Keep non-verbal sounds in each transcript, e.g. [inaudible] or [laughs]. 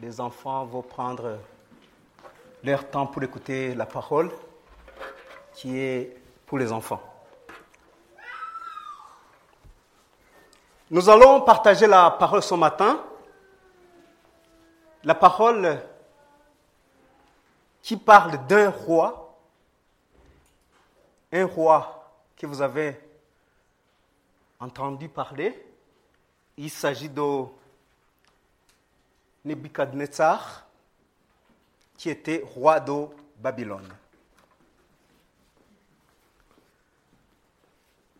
les enfants vont prendre leur temps pour écouter la parole qui est pour les enfants. Nous allons partager la parole ce matin. La parole qui parle d'un roi, un roi que vous avez entendu parler. Il s'agit de Nebuchadnezzar, qui était roi de Babylone.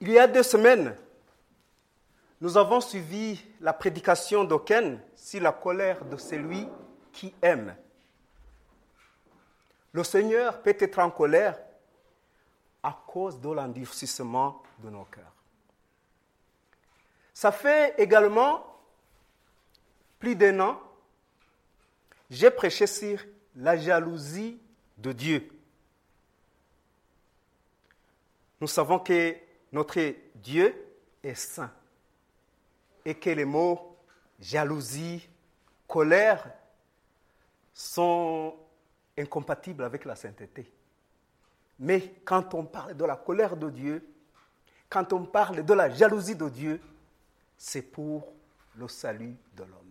Il y a deux semaines, nous avons suivi la prédication d'Oken sur la colère de celui qui aime. Le Seigneur peut être en colère à cause de l'endurcissement de nos cœurs. Ça fait également plus d'un an, j'ai prêché sur la jalousie de Dieu. Nous savons que notre Dieu est saint et que les mots jalousie, colère sont incompatibles avec la sainteté. Mais quand on parle de la colère de Dieu, quand on parle de la jalousie de Dieu, c'est pour le salut de l'homme.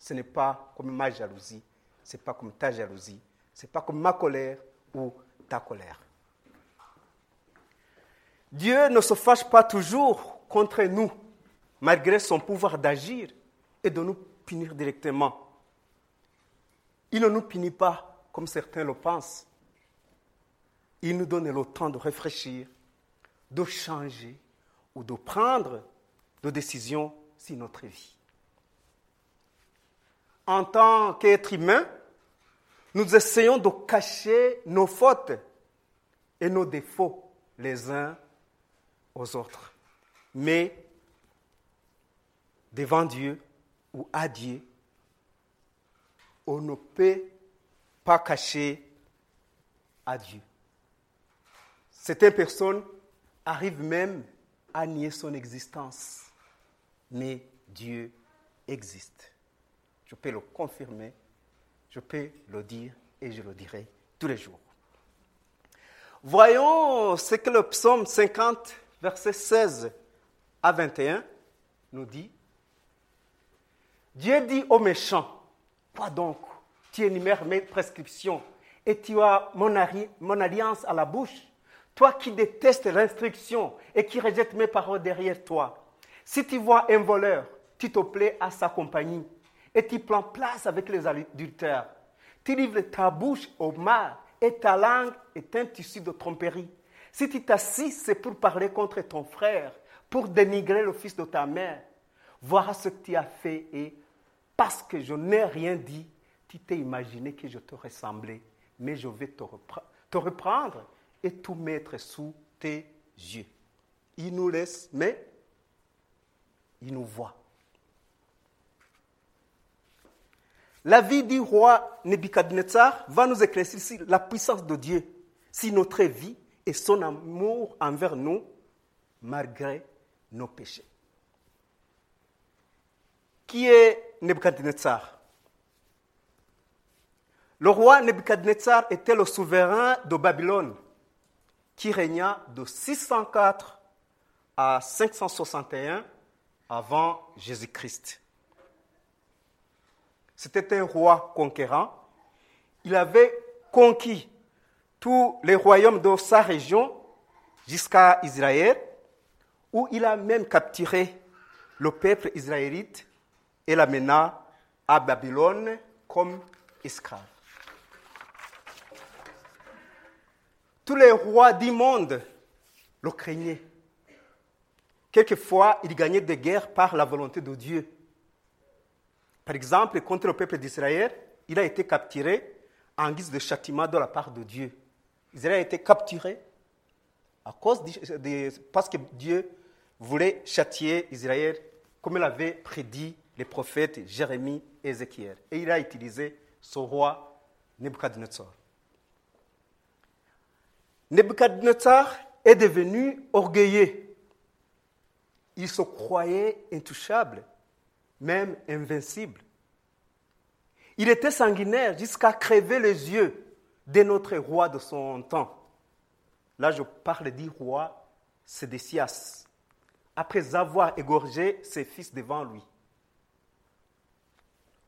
Ce n'est pas comme ma jalousie, ce n'est pas comme ta jalousie, ce n'est pas comme ma colère ou ta colère. Dieu ne se fâche pas toujours contre nous, malgré son pouvoir d'agir et de nous punir directement. Il ne nous punit pas comme certains le pensent. Il nous donne le temps de réfléchir, de changer ou de prendre de décisions sur notre vie. En tant qu'être humain, nous essayons de cacher nos fautes et nos défauts les uns aux autres. Mais devant Dieu ou à Dieu, on ne peut pas cacher à Dieu. Certaines personnes arrivent même à nier son existence, mais Dieu existe. Je peux le confirmer, je peux le dire et je le dirai tous les jours. Voyons ce que le psaume 50, verset 16 à 21 nous dit. Dieu dit aux méchants, quoi donc Tu énumères mes prescriptions et tu as mon, mon alliance à la bouche. Toi qui détestes l'instruction et qui rejettes mes paroles derrière toi. Si tu vois un voleur, tu te plais à sa compagnie et tu prends place avec les adultères. Tu livres ta bouche au mal et ta langue est un tissu de tromperie. Si tu t'assis, c'est pour parler contre ton frère, pour dénigrer le fils de ta mère. Voilà ce que tu as fait et parce que je n'ai rien dit, tu t'es imaginé que je te ressemblais. Mais je vais te, te reprendre et tout mettre sous tes yeux. Il nous laisse, mais il nous voit. La vie du roi Nebuchadnezzar va nous éclaircir la puissance de Dieu, sur notre vie et son amour envers nous, malgré nos péchés. Qui est Nebuchadnezzar? Le roi Nebuchadnezzar était le souverain de Babylone, qui régna de 604 à 561 avant Jésus-Christ. C'était un roi conquérant. Il avait conquis tous les royaumes de sa région jusqu'à Israël, où il a même capturé le peuple israélite et l'amena à Babylone comme esclave. Tous les rois du monde le craignaient. Quelquefois, il gagnait des guerres par la volonté de Dieu. Par exemple, contre le peuple d'Israël, il a été capturé en guise de châtiment de la part de Dieu. Israël a été capturé à cause de, parce que Dieu voulait châtier Israël comme il avait prédit les prophètes Jérémie et Ézéchiel. Et il a utilisé son roi Nebuchadnezzar. Nebuchadnezzar est devenu orgueilleux. Il se croyait intouchable, même invincible. Il était sanguinaire jusqu'à crever les yeux de notre roi de son temps. Là, je parle du roi Sédécias, après avoir égorgé ses fils devant lui.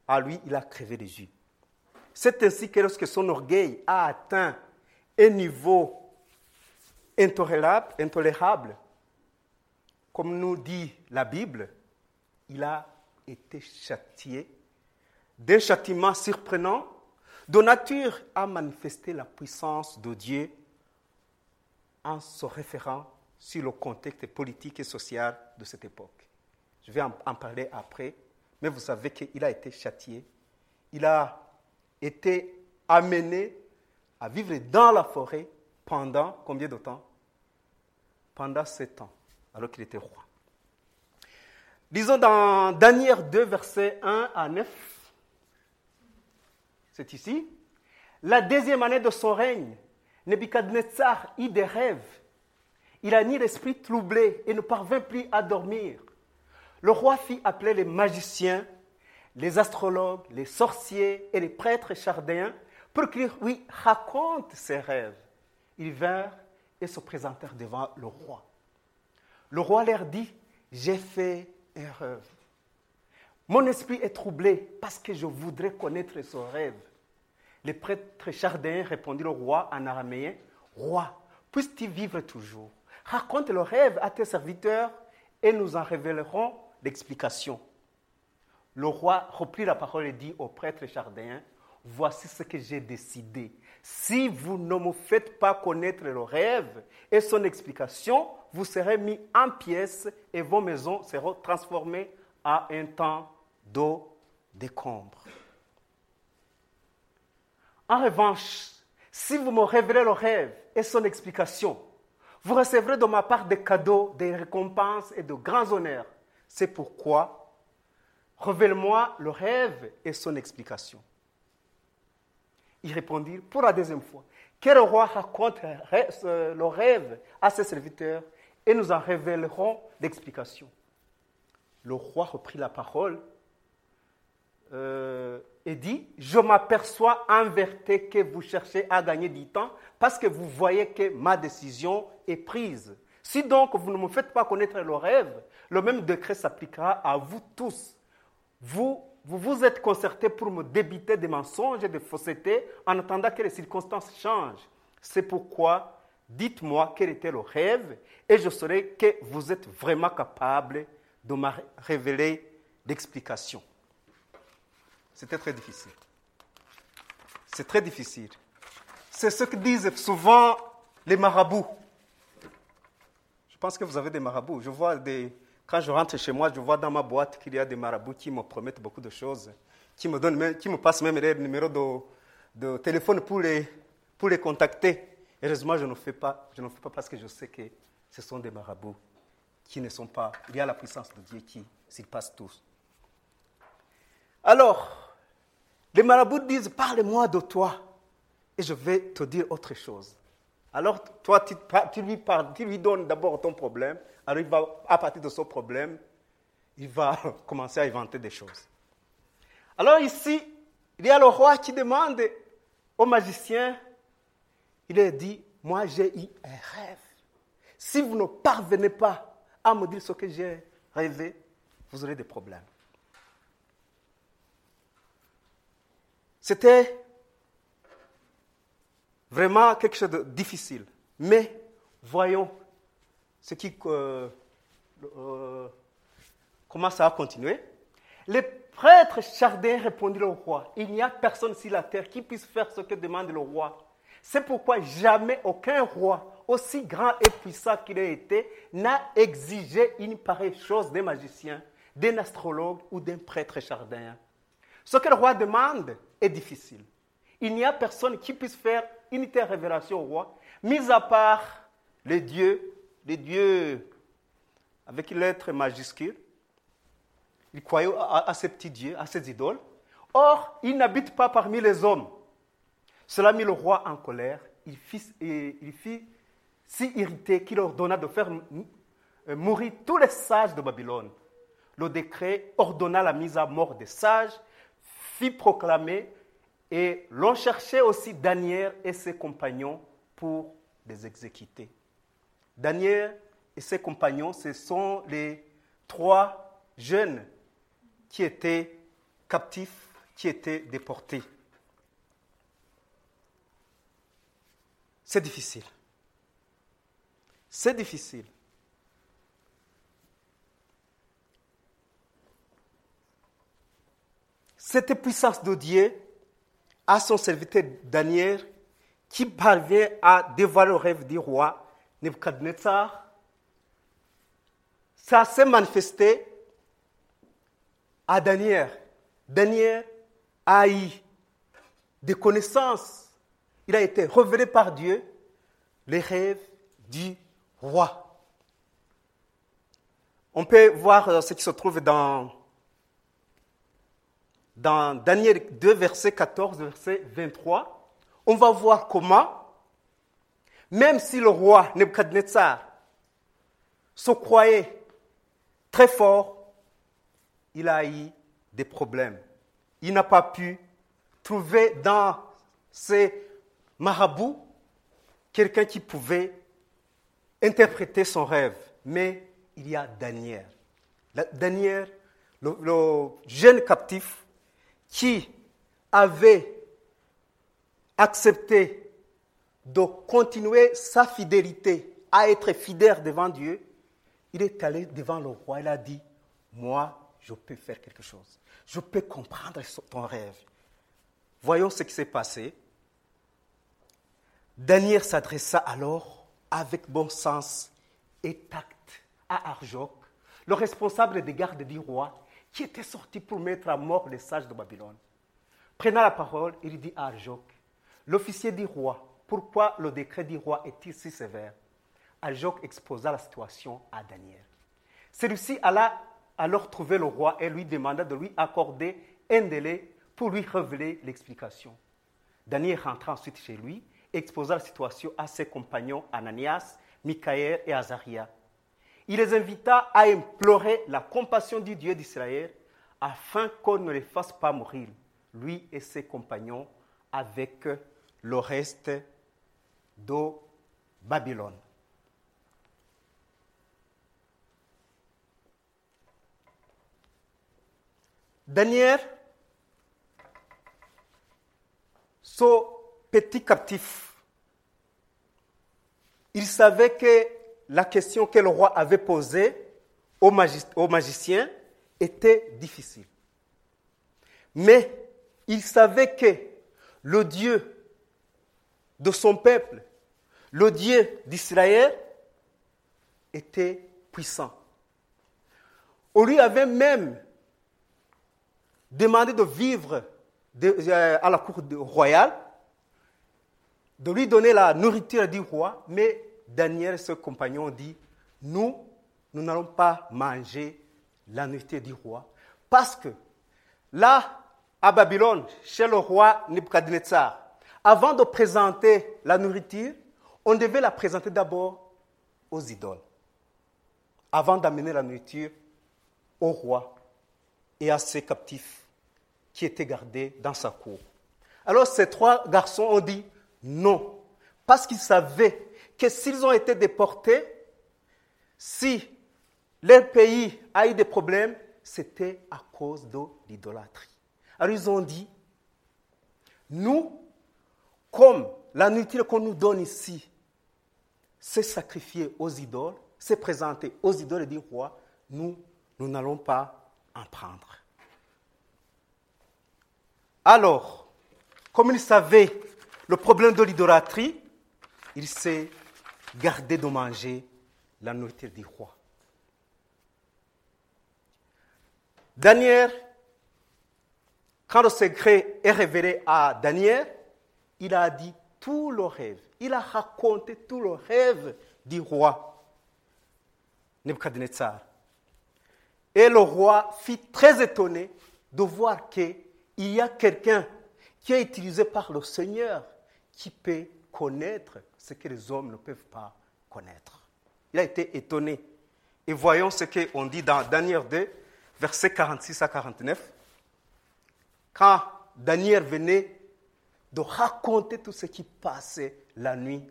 À lui, il a crevé les yeux. C'est ainsi que lorsque son orgueil a atteint un niveau intolérable, intolérable, comme nous dit la Bible, il a été châtié d'un châtiment surprenant de nature à manifester la puissance de Dieu en se référant sur le contexte politique et social de cette époque. Je vais en, parler après, mais vous savez qu'il a été châtié. Il a été amené à vivre dans la forêt pendant combien de temps? Pendant sept ans, alors qu'il était roi. Disons dans Daniel 2, versets 1 à 9, c'est ici, la deuxième année de son règne, Nebuchadnezzar eut des rêves. Il a ni l'esprit troublé et ne parvint plus à dormir. Le roi fit appeler les magiciens, les astrologues, les sorciers et les prêtres chardéens pour qu'ils lui racontent ses rêves. Ils vinrent et se présentèrent devant le roi. Le roi leur dit, j'ai fait Mon esprit est troublé parce que je voudrais connaître ce rêve. Les prêtres chardéens répondit au roi en araméen, Roi, puisses-tu vivre toujours? Raconte le rêve à tes serviteurs et nous en révélerons l'explication. Le roi reprit la parole et dit aux prêtres chardéens, Voici ce que j'ai décidé. Si vous ne me faites pas connaître le rêve et son explication, vous serez mis en pièces et vos maisons seront transformées à un temps d'eau décombre. En revanche, si vous me révélez le rêve et son explication, vous recevrez de ma part des cadeaux, des récompenses et de grands honneurs. C'est pourquoi, révèle-moi le rêve et son explication. Il répondit pour la deuxième fois, que le roi raconte le rêve à ses serviteurs et nous en révélerons l'explication. Le roi reprit la parole euh, et dit, je m'aperçois en vérité que vous cherchez à gagner du temps parce que vous voyez que ma décision est prise. Si donc vous ne me faites pas connaître le rêve, le même décret s'appliquera à vous tous. Vous, vous vous êtes concertés pour me débiter des mensonges et des faussetés en attendant que les circonstances changent. C'est pourquoi dites-moi quel était le rêve et je saurai que vous êtes vraiment capable de me révéler l'explication. C'était très difficile. C'est très difficile. C'est ce que disent souvent les marabouts. Je pense que vous avez des marabouts. Je vois des, quand je rentre chez moi, je vois dans ma boîte qu'il y a des marabouts qui me promettent beaucoup de choses, qui me, donnent, qui me passent même les numéros de, de téléphone pour les, pour les contacter. Heureusement, je ne fais pas, je ne fais pas parce que je sais que ce sont des marabouts qui ne sont pas. Il y a la puissance de Dieu qui s'y passe tous. Alors, les marabouts disent Parle-moi de toi et je vais te dire autre chose. Alors, toi, tu, lui, donnes d'abord ton problème. Alors, à partir de son problème, il va [laughs] commencer à inventer des choses. Alors, ici, il y a le roi qui demande au magicien il a dit Moi, j'ai eu un rêve. Si vous ne parvenez pas à me dire ce que j'ai rêvé, vous aurez des problèmes. C'était vraiment quelque chose de difficile. Mais voyons ce qui euh, euh, commence à continuer. Les prêtres chardins répondirent au roi, il n'y a personne sur la terre qui puisse faire ce que demande le roi. C'est pourquoi jamais aucun roi, aussi grand et puissant qu'il ait été, n'a exigé une pareille chose d'un magicien, d'un astrologue ou d'un prêtre chardin. Ce que le roi demande est difficile. Il n'y a personne qui puisse faire une telle révélation au roi, mis à part les dieux, les dieux avec lettre majuscule. Il croyait à, ces petits dieux, à ces idoles. Or, il n'habite pas parmi les hommes. Cela mit le roi en colère. Il fit, il fit si irrité qu'il ordonna de faire euh, mourir tous les sages de Babylone. Le décret ordonna la mise à mort des sages, fit proclamer et l'on cherchait aussi Daniel et ses compagnons pour les exécuter. Daniel et ses compagnons, ce sont les trois jeunes qui étaient captifs, qui étaient déportés. C'est difficile. C'est difficile. Cette puissance de Dieu à son serviteur Daniel qui parvient à dévoiler le rêve du roi Nebuchadnezzar. Ça s'est manifesté à Daniel. Daniel a eu des connaissances. Il a été révélé par Dieu les rêves du roi. On peut voir ce qui se trouve dans dans Daniel 2, verset 14, verset 23, on va voir comment, même si le roi Nebuchadnezzar se croyait très fort, il a eu des problèmes. Il n'a pas pu trouver dans ses marabouts quelqu'un qui pouvait interpréter son rêve. Mais il y a Daniel. Daniel, le jeune captif, qui avait accepté de continuer sa fidélité à être fidèle devant Dieu, il est allé devant le roi. Il a dit, moi, je peux faire quelque chose. Je peux comprendre ton rêve. Voyons ce qui s'est passé. Daniel s'adressa alors avec bon sens et tact à Arjoc, le responsable des gardes du roi, qui était sorti pour mettre à mort les sages de Babylone. Prenant la parole, il dit à Arjoc, l'officier du roi, pourquoi le décret du roi est-il si sévère? Arjoc exposa la situation à Daniel. Celui-ci alla alors trouver le roi et lui demanda de lui accorder un délai pour lui révéler l'explication. Daniel rentra ensuite chez lui et exposa la situation à ses compagnons Ananias, Michaël et Azaria il les invita à implorer la compassion du Dieu d'Israël afin qu'on ne les fasse pas mourir, lui et ses compagnons, avec le reste de Babylone. Daniel, ce petit captif, il savait que la question que le roi avait posée au, magicien était difficile. Mais il savait que le Dieu de son peuple, le Dieu d'Israël, était puissant. On lui avait même demandé de vivre euh, à la cour royale, de lui donner la nourriture du roi, mais Daniel et ses compagnons dit, nous, nous n'allons pas manger la nourriture du roi. Parce que là, à Babylone, chez le roi Nebuchadnezzar, avant de présenter la nourriture, on devait la présenter d'abord aux idoles, avant d'amener la nourriture au roi et à ses captifs qui étaient gardés dans sa cour. Alors ces trois garçons ont dit non, parce qu'ils savaient s'ils ont été déportés, si leur pays a eu des problèmes, c'était à cause de l'idolâtrie. Alors ils ont dit, nous, comme la nourriture qu'on nous donne ici, c'est sacrifié aux idoles, c'est présenté aux idoles du roi, nous, nous n'allons pas en prendre. Alors, comme ils savaient le problème de l'idolâtrie, il s'est garder de manger la nourriture du roi. Daniel, quand le secret est révélé à Daniel, il a dit tout le rêve. Il a raconté tout le rêve du roi Nebuchadnezzar. Et le roi fut très étonné de voir qu'il y a quelqu'un qui est utilisé par le Seigneur qui peut connaître ce que les hommes ne peuvent pas connaître. Il a été étonné. Et voyons ce qu'on dit dans Daniel 2, versets 46 à 49. Quand Daniel venait de raconter tout ce qui passait la nuit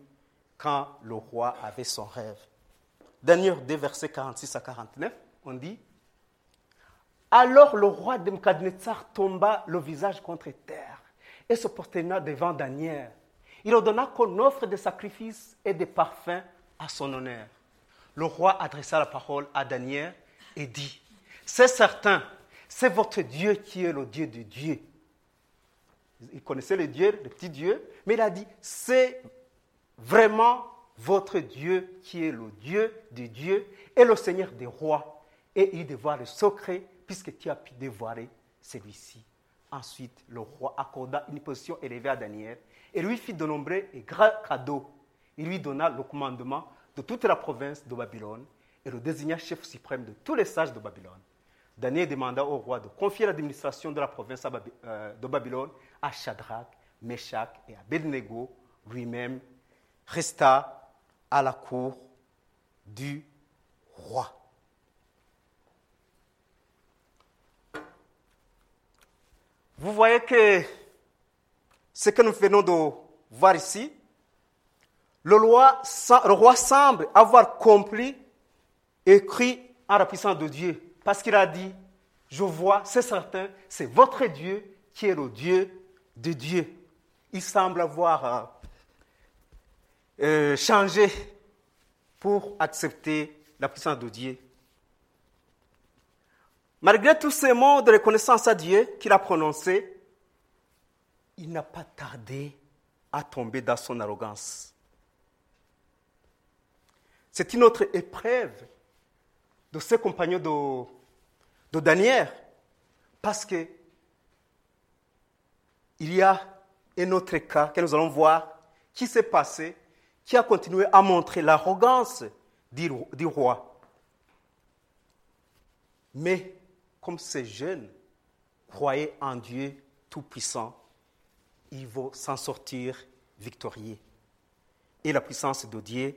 quand le roi avait son rêve. Daniel 2, versets 46 à 49, on dit Alors le roi de Mkadnetsar tomba le visage contre terre et se prosterna devant Daniel. Il ordonna qu'on offre des sacrifices et des parfums à son honneur. Le roi adressa la parole à Daniel et dit C'est certain, c'est votre Dieu qui est le Dieu de Dieu. Il connaissait le Dieu, le petit Dieu, mais il a dit C'est vraiment votre Dieu qui est le Dieu de Dieu et le Seigneur des rois. Et il dévoile le secret puisque tu as pu dévoiler celui-ci. Ensuite, le roi accorda une position élevée à Daniel et lui fit de nombreux et grands cadeaux. Il lui donna le commandement de toute la province de Babylone et le désigna chef suprême de tous les sages de Babylone. Daniel demanda au roi de confier l'administration de la province euh, de Babylone à Shadrach, Meshach et Abednego. Lui-même resta à la cour du roi. Vous voyez que ce que nous venons de voir ici, le roi, le roi semble avoir compris et cru en la puissance de Dieu. Parce qu'il a dit, je vois, c'est certain, c'est votre Dieu qui est le Dieu de Dieu. Il semble avoir euh, euh, changé pour accepter la puissance de Dieu. Malgré tous ces mots de reconnaissance à Dieu qu'il a prononcés, il n'a pas tardé à tomber dans son arrogance. C'est une autre épreuve de ses compagnons de, de Daniel, parce que il y a un autre cas que nous allons voir qui s'est passé, qui a continué à montrer l'arrogance du, du roi. Mais comme ces jeunes croyaient en Dieu Tout-Puissant, ils vont s'en sortir victorieux. Et la puissance de Dieu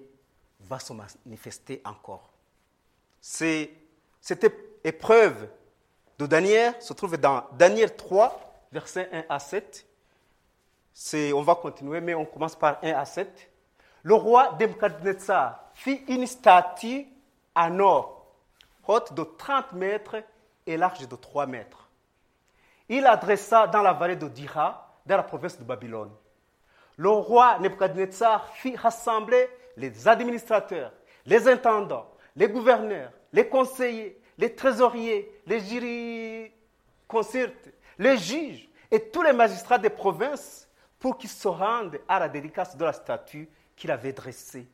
va se manifester encore. cette épreuve de Daniel se trouve dans Daniel 3, versets 1 à 7. On va continuer, mais on commence par 1 à 7. Le roi Nebuchadnezzar fit une statue en or, haute de 30 mètres et large de 3 mètres. Il adressa dans la vallée de Dira, dans la province de Babylone. Le roi Nebuchadnezzar fit rassembler les administrateurs, les intendants, les gouverneurs, les conseillers, les trésoriers, les jurisconsultes, les juges et tous les magistrats des provinces pour qu'ils se rendent à la dédicace de la statue qu'il avait dressée.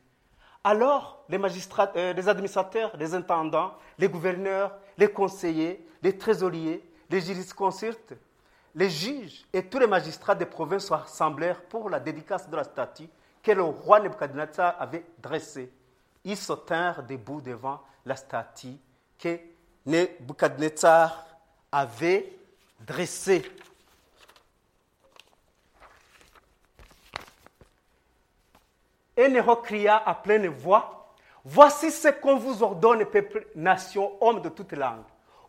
Alors, les, magistrats, euh, les administrateurs, les intendants, les gouverneurs, les conseillers, les trésoriers, les jurisconsultes, les juges et tous les magistrats des provinces se rassemblèrent pour la dédicace de la statue que le roi Nebuchadnezzar avait dressée. Ils se tinrent debout devant la statue que Nebuchadnezzar avait dressée. Et Néro cria à pleine voix Voici ce qu'on vous ordonne, peuple, nation, homme de toute langue.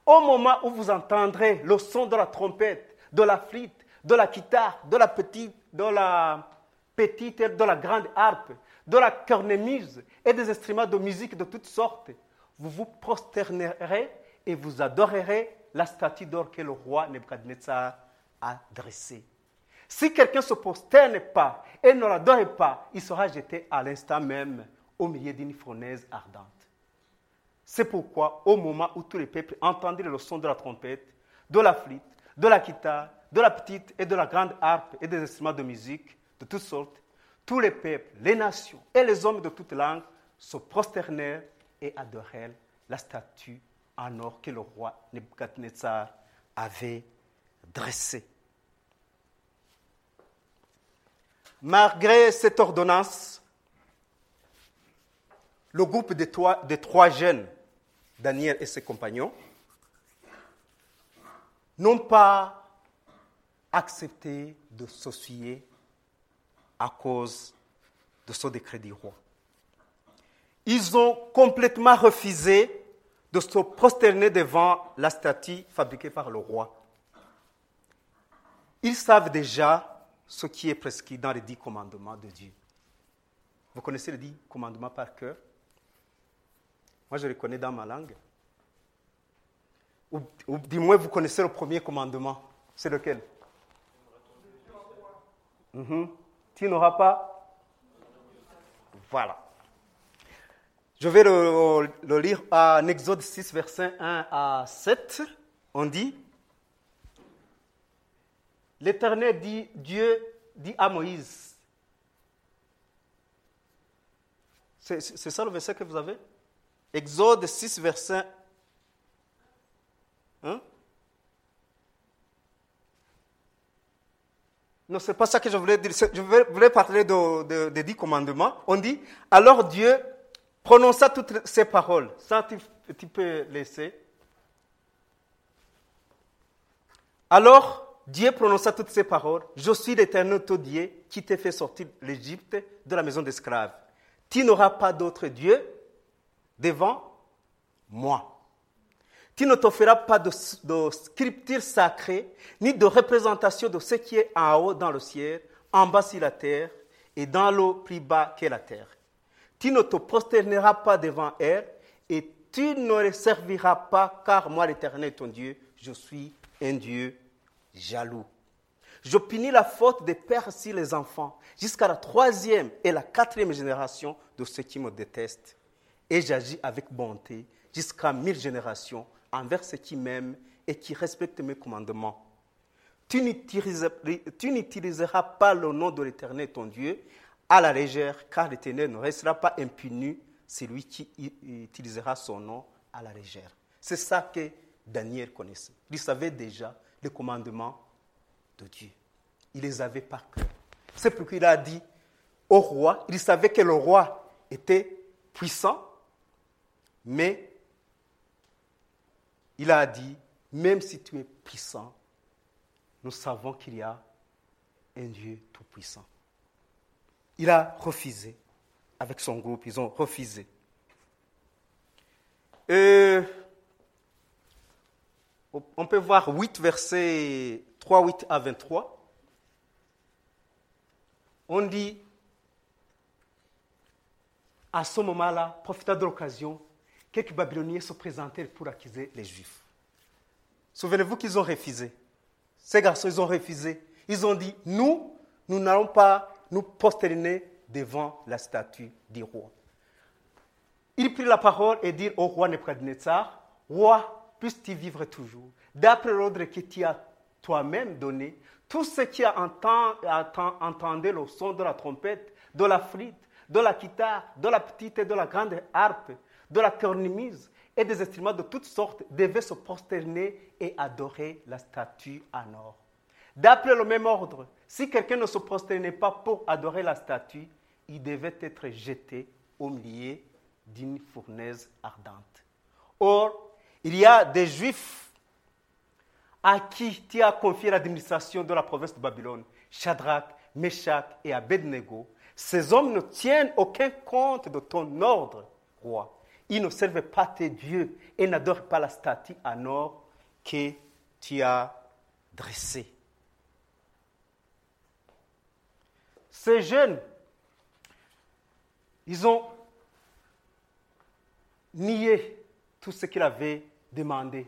Au moment où vous entendrez le son de la trompette, de la flûte, de la guitare, de la petite, de la petite et de la grande harpe, de la cornemuse et des instruments de musique de toutes sortes, vous vous prosternerez et vous adorerez la statue d'or que le roi Nebuchadnezzar a dressée. Si quelqu'un se prosterne pas et ne l'adore pas, il sera jeté à l'instant même au milieu d'une fournaise ardente. C'est pourquoi, au moment où tous les peuples entendirent le son de la trompette, de la flûte, de la guitare, de la petite et de la grande harpe et des instruments de musique de toutes sortes, tous les peuples, les nations et les hommes de toutes langues se prosternèrent et adorèrent la statue en or que le roi Nebuchadnezzar avait dressée. Malgré cette ordonnance, le groupe des trois jeunes, Daniel et ses compagnons, n'ont pas accepté de s'associer à cause de ce décret du roi. Ils ont complètement refusé de se prosterner devant la statue fabriquée par le roi. Ils savent déjà ce qui est prescrit dans les dix commandements de Dieu. Vous connaissez les dix commandements par cœur? Moi, je les connais dans ma langue. Ou, ou du moins, vous connaissez le premier commandement. C'est lequel? Mhm. Tu n'auras pas Voilà. Je vais le, lire en Exode 6, versets 1 à 7. On dit L'Éternel dit, Dieu dit à Moïse. C'est ça le verset que vous avez? Exode 6, verset 1. Non, ce n'est pas ça que je voulais dire. Je voulais parler de- de- des dix commandements. On dit, alors Dieu prononça toutes ces paroles. Ça, tu, tu peux laisser. Alors Dieu prononça toutes ces paroles. Je suis l'éternel ton Dieu qui t'ai fait sortir l'Égypte de la maison d'esclaves. Tu n'auras pas d'autre Dieu devant moi. Tu ne te feras pas de, de scripture sacrée, ni de représentation de ce qui est en haut dans le ciel, en bas sur la terre, et dans l'eau plus bas que la terre. Tu ne te prosterneras pas devant elle, et tu ne les serviras pas, car moi, l'Éternel, ton Dieu, je suis un Dieu jaloux. Je punis la faute des pères sur les enfants, jusqu'à la troisième et la quatrième génération de ceux qui me détestent. Et j'agis avec bonté jusqu'à mille générations envers ceux qui m'aiment et qui respectent mes commandements. Tu n'utiliseras pas le nom de l'Éternel, ton Dieu, à la légère, car l'Éternel ne restera pas impuni celui qui utilisera son nom à la légère. C'est ça que Daniel connaissait. Il savait déjà les commandements de Dieu. Il les avait par cœur. C'est pourquoi il a dit au roi, il savait que le roi était puissant, mais il a dit, même si tu es puissant, nous savons qu'il y a un Dieu tout-puissant. Il a refusé. Avec son groupe, ils ont refusé. Et on peut voir 8 versets 3, 8 à 23. On dit, à ce moment-là, profitant de l'occasion, quelques Babyloniens se présentèrent pour accuser les Juifs. Souvenez-vous qu'ils ont refusé. Ces garçons, ils ont refusé. Ils ont dit, nous, nous n'allons pas nous prosterner devant la statue du roi. Il prit la parole et dit au roi Nebuchadnezzar, Roi, puisses-tu vivre toujours, d'après l'ordre que tu as toi-même donné, tout ce qui entend, le son de la trompette, de la flûte, de la guitare, de la petite et de la grande harpe, de la cornemuse et des instruments de toutes sortes devaient se prosterner et adorer la statue en or. D'après le même ordre, si quelqu'un ne se prosternait pas pour adorer la statue, il devait être jeté au milieu d'une fournaise ardente. Or, il y a des Juifs à qui tu as confié l'administration de la province de Babylone, Shadrach, Meshach et Abednego. Ces hommes ne tiennent aucun compte de ton ordre, roi. Ils ne servent pas tes dieux et n'adorent pas la statue en or que tu as dressée. Ces jeunes, ils ont nié tout ce qu'il avait demandé.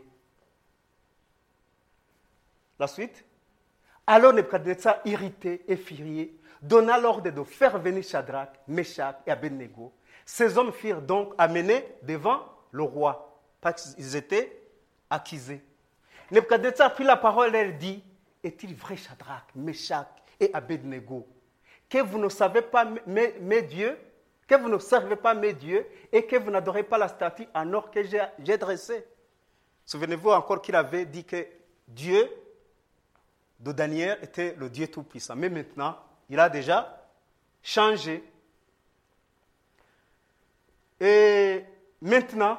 La suite Alors Nebuchadnezzar, irrité et furieux, donna l'ordre de faire venir Shadrach, Meshach et Abednego. Ces hommes furent donc amenés devant le roi, parce qu'ils étaient accusés. Nebuchadnezzar prit la parole et dit Est-il vrai, Shadrach, Meshach et Abednego, que vous ne savez pas mes, mes dieux, que vous ne servez pas mes dieux et que vous n'adorez pas la statue en or que j'ai dressée? Souvenez-vous encore qu'il avait dit que Dieu de Daniel était le Dieu Tout-Puissant. Mais maintenant, il a déjà changé. Et maintenant,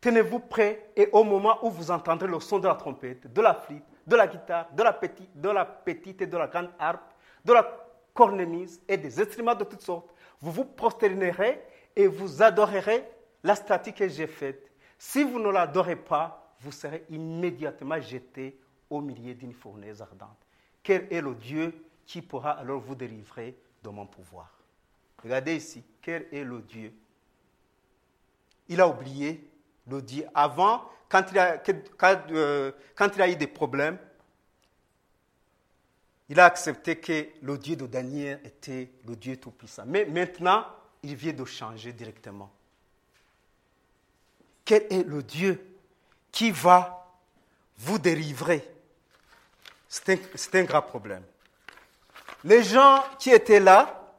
tenez-vous prêts et au moment où vous entendrez le son de la trompette, de la flûte, de la guitare, de la petite, de la petite et de la grande harpe, de la cornemuse et des instruments de toutes sortes, vous vous prosternerez et vous adorerez la statue que j'ai faite. Si vous ne l'adorez pas, vous serez immédiatement jeté au milieu d'une fournaise ardente. Quel est le Dieu qui pourra alors vous délivrer de mon pouvoir? Regardez ici, quel est le Dieu Il a oublié le Dieu. Avant, quand il a, euh, quand il a eu des problèmes, il a accepté que le Dieu de Daniel était le Dieu Tout-Puissant. Mais maintenant, il vient de changer directement. Quel est le Dieu qui va vous délivrer? C'est un, un grave problème. Les gens qui étaient là,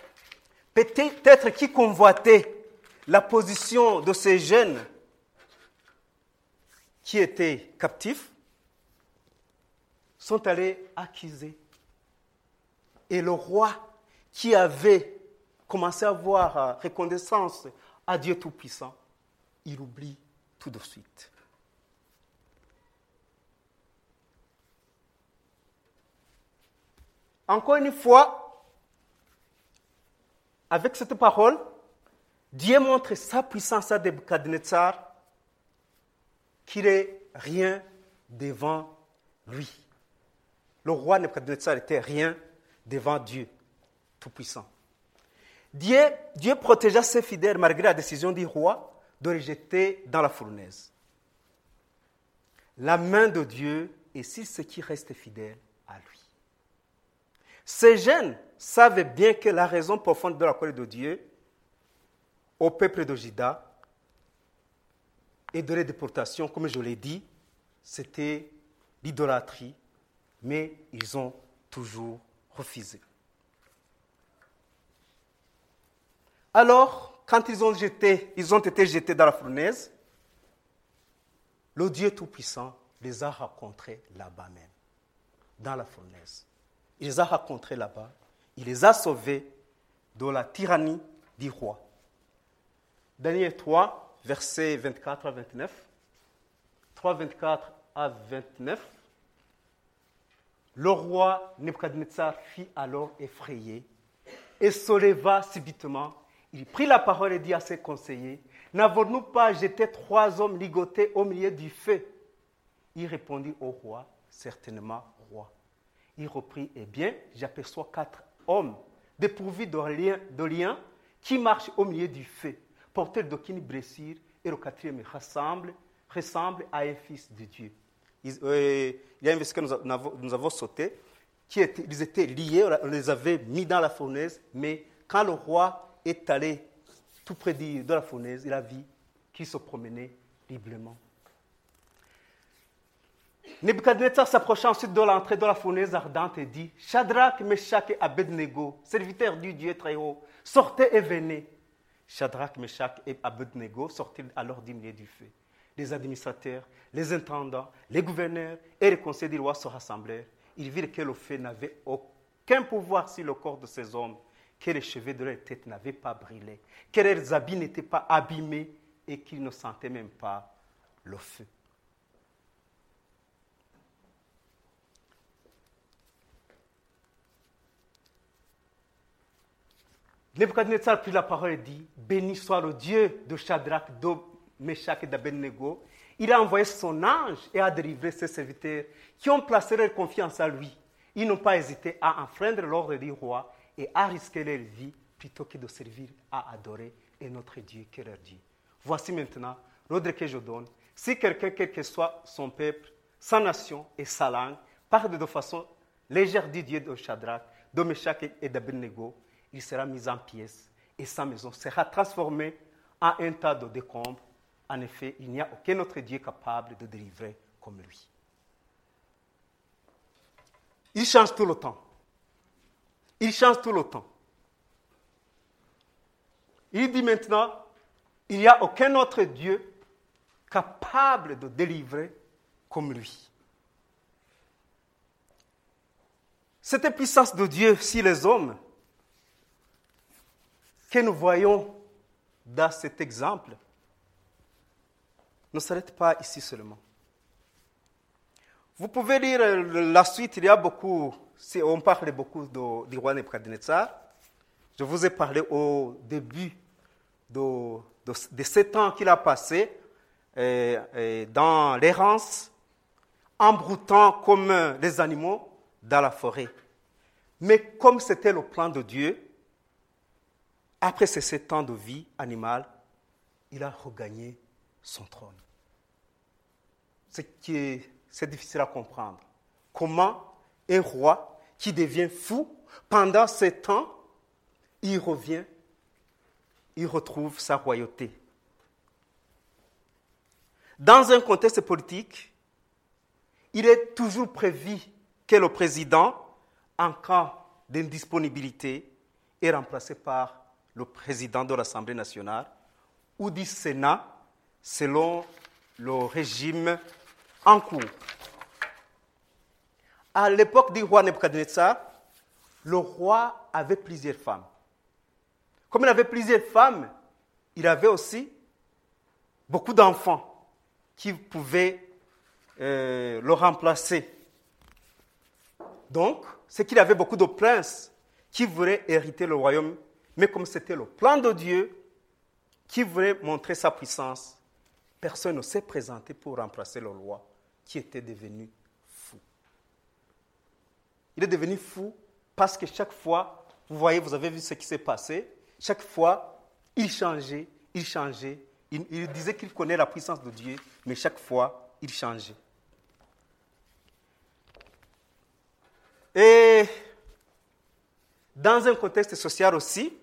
peut-être qui convoitaient la position de ces jeunes qui étaient captifs, sont allés accuser et le roi qui avait commencé à avoir euh, reconnaissance à Dieu Tout-Puissant, il oublie tout de suite. Encore une fois, avec cette parole, Dieu montre sa puissance à Nebuchadnezzar, qu'il n'est rien devant lui. Le roi Nebuchadnezzar n'était rien devant Dieu Tout-Puissant. Dieu, Dieu protégea ses fidèles malgré la décision du roi de les jeter dans la fournaise. La main de Dieu est sur ceux qui restent fidèles à lui. Ces jeunes savaient bien que la raison profonde de la colère de Dieu au peuple de Juda et de la déportation, comme je l'ai dit, c'était l'idolâtrie, mais ils ont toujours refusé. Alors, quand ils ont, ils ont été jetés dans la fournaise, le Dieu Tout-Puissant les a rencontrés là-bas même, dans la fournaise. Il les a rencontrés là-bas, il les a sauvés de la tyrannie du roi. Daniel 3, versets 24 à 29. 3, 24 à 29. Le roi Nebuchadnezzar fit alors effrayé et se leva subitement. Il prit la parole et dit à ses conseillers N'avons-nous pas jeté trois hommes ligotés au milieu du feu? Il répondit au roi Certainement, roi. Il reprit Eh bien, j'aperçois quatre hommes dépourvus de liens, de qui marchent au milieu du feu, porteurs d'aucune blessure, et le quatrième ressemble, ressemble à un fils de Dieu. Euh, il y a un verset que nous avons, sauté, qui était, ils étaient liés, on les avait mis dans la fournaise, mais quand le roi est allé tout près de la fournaise, il a vu qu'ils se promenaient librement. Nebuchadnezzar s'approcha ensuite de l'entrée de la fournaise ardente et dit Shadrach, Meshach et Abednego, serviteurs du Dieu très haut, sortez et venez. Shadrach, Meshach et Abednego sortirent alors du du feu les administrateurs, les intendants, les gouverneurs et les conseillers du roi se rassemblèrent. Ils virent que le feu n'avait aucun pouvoir sur le corps de ces hommes, que les cheveux de leur tête n'avaient pas brûlé, que leurs habits n'étaient pas abîmés et qu'ils ne sentaient même pas le feu. Nebuchadnezzar prit la parole et dit Béni soit le Dieu de Shadrach, Meshach et d'Abednego, il a envoyé son ange et a délivré ses serviteurs qui ont placé leur confiance à lui. Ils n'ont pas hésité à enfreindre l'ordre du roi et à risquer leur vie plutôt que de servir à adorer et notre Dieu qui est leur Dieu. Voici maintenant l'ordre que je donne. Si quelqu'un, quel que soit son peuple, sa nation et sa langue, parle de façon légère du Dieu de Shadrach, de Meshach et d'Abednego, il sera mis en pièces et sa maison sera transformée en un tas de décombres en effet, il n'y a aucun autre Dieu capable de délivrer comme lui. Il change tout le temps. Il change tout le temps. Il dit maintenant, il n'y a aucun autre Dieu capable de délivrer comme lui. Cette puissance de Dieu si les hommes que nous voyons dans cet exemple ne s'arrête pas ici seulement. Vous pouvez lire la suite, il y a beaucoup, on parle beaucoup de, du roi Nebuchadnezzar. Je vous ai parlé au début de, de, sept ans qu'il a passé dans l'errance, embroutant comme les animaux dans la forêt. Mais comme c'était le plan de Dieu, après ces sept ans de vie animale, il a regagné son trône. C'est difficile à comprendre. Comment un roi qui devient fou, pendant sept ans, il revient, il retrouve sa royauté. Dans un contexte politique, il est toujours prévu que le président, en cas d'indisponibilité, est remplacé par le président de l'Assemblée nationale ou du Sénat selon le régime en cours. À l'époque du roi Nebuchadnezzar, le roi avait plusieurs femmes. Comme il avait plusieurs femmes, il avait aussi beaucoup d'enfants qui pouvaient euh, le remplacer. Donc, c'est qu'il avait beaucoup de princes qui voulaient hériter le royaume mais comme c'était le plan de Dieu qui voulait montrer sa puissance, personne ne s'est présenté pour remplacer le roi qui était devenu fou. Il est devenu fou parce que chaque fois, vous voyez, vous avez vu ce qui s'est passé, chaque fois, il changeait, il changeait. Il, il disait qu'il connaît la puissance de Dieu, mais chaque fois, il changeait. Et dans un contexte social aussi,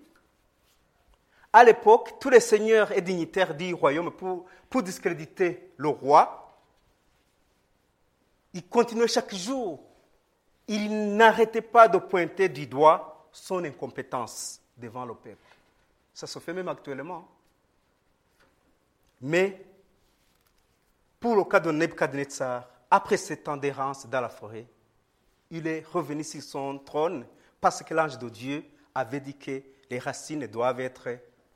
à l'époque, tous les seigneurs et dignitaires du royaume, pour, discréditer le roi, ils continuaient chaque jour. Ils n'arrêtaient pas de pointer du doigt son incompétence devant le peuple. Ça se fait même actuellement. Mais, pour le cas de Nebuchadnezzar, après sept ans d'errance dans la forêt, il est revenu sur son trône parce que l'ange de Dieu avait dit que les racines doivent être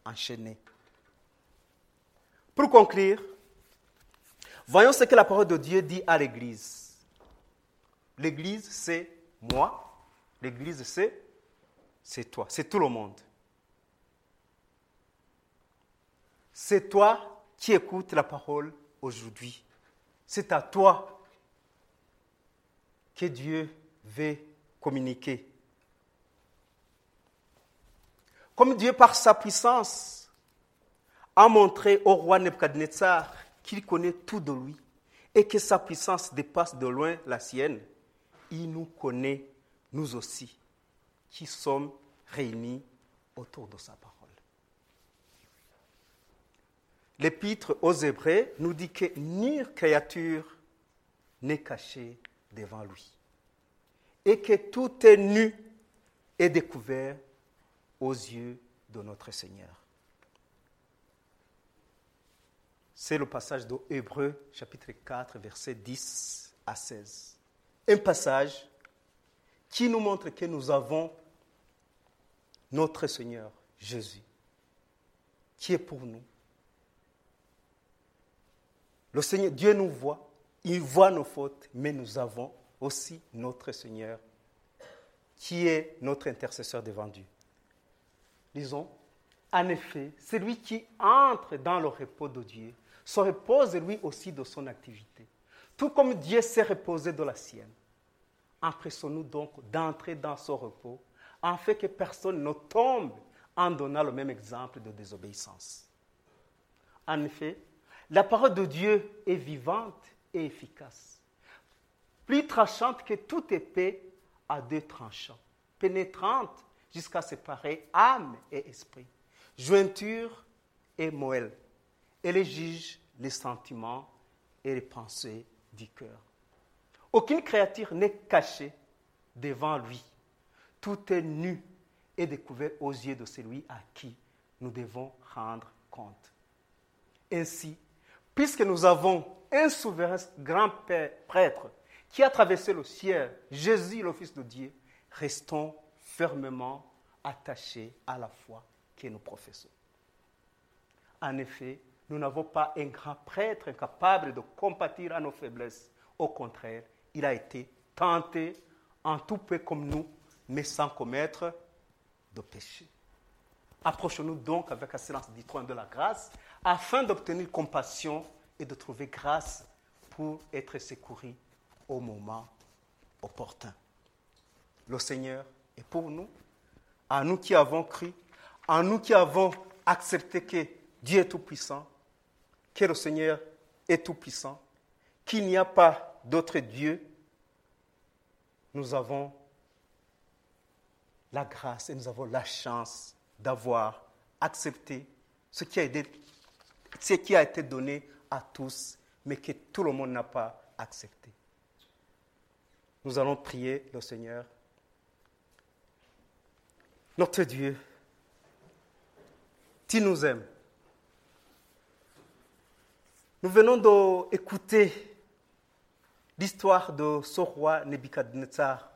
enchaîné. Pour conclure, voyons ce que la parole de Dieu dit à l'Église. L'Église, c'est moi. L'Église, c'est, c'est toi. C'est tout le monde. C'est toi qui écoutes la parole aujourd'hui. C'est à toi que Dieu veut communiquer. Comme Dieu, par sa puissance, a montré au roi Nebuchadnezzar qu'il connaît tout de lui et que sa puissance dépasse de loin la sienne, il nous connaît, nous aussi, qui sommes réunis autour de sa parole. L'épître aux Hébreux nous dit que nulle créature n'est cachée devant lui et que tout est nu et découvert aux yeux de notre Seigneur. C'est le passage de Hébreu chapitre 4 versets 10 à 16. Un passage qui nous montre que nous avons notre Seigneur Jésus qui est pour nous. Le Seigneur, Dieu nous voit, il voit nos fautes, mais nous avons aussi notre Seigneur qui est notre intercesseur devant Dieu disons, en effet, celui qui entre dans le repos de Dieu se repose lui aussi de son activité, tout comme Dieu s'est reposé de la sienne. Empressons-nous donc d'entrer dans ce repos, afin que personne ne tombe en donnant le même exemple de désobéissance. En effet, la parole de Dieu est vivante et efficace, plus tranchante que toute épée à deux tranchants, pénétrante jusqu'à séparer âme et esprit, jointure et moelle. Et les juge les sentiments et les pensées du cœur. Aucune créature n'est cachée devant lui. Tout est nu et découvert aux yeux de celui à qui nous devons rendre compte. Ainsi, puisque nous avons un souverain grand père, prêtre qui a traversé le ciel, Jésus, le Fils de Dieu, restons fermement attachés à la foi que nous professons. En effet, nous n'avons pas un grand prêtre incapable de compatir à nos faiblesses. Au contraire, il a été tenté en tout peu comme nous, mais sans commettre de péché. Approchons-nous donc avec assurance du trône de la grâce afin d'obtenir compassion et de trouver grâce pour être secouru au moment opportun. Le Seigneur est pour nous, à nous qui avons cru, à nous qui avons accepté que Dieu est tout-puissant, que le Seigneur est tout-puissant, qu'il n'y a pas d'autre Dieu, nous avons la grâce et nous avons la chance d'avoir accepté ce qui, a été, ce qui a été donné à tous, mais que tout le monde n'a pas accepté. Nous allons prier le Seigneur. Notre Dieu, tu nous aimes. Nous venons d'écouter l'histoire de ce roi Nebuchadnezzar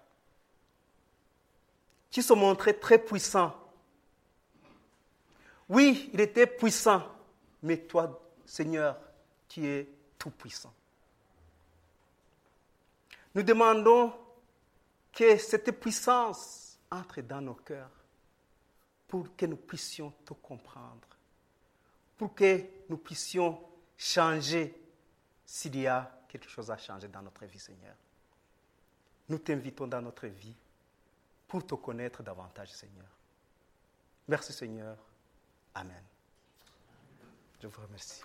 qui se montrait très puissant. Oui, il était puissant, mais toi, Seigneur, tu es tout puissant. Nous demandons que cette puissance entre dans nos cœurs pour que nous puissions te comprendre, pour que nous puissions changer s'il y a quelque chose à changer dans notre vie, Seigneur. Nous t'invitons dans notre vie pour te connaître davantage, Seigneur. Merci, Seigneur. Amen. Je vous remercie.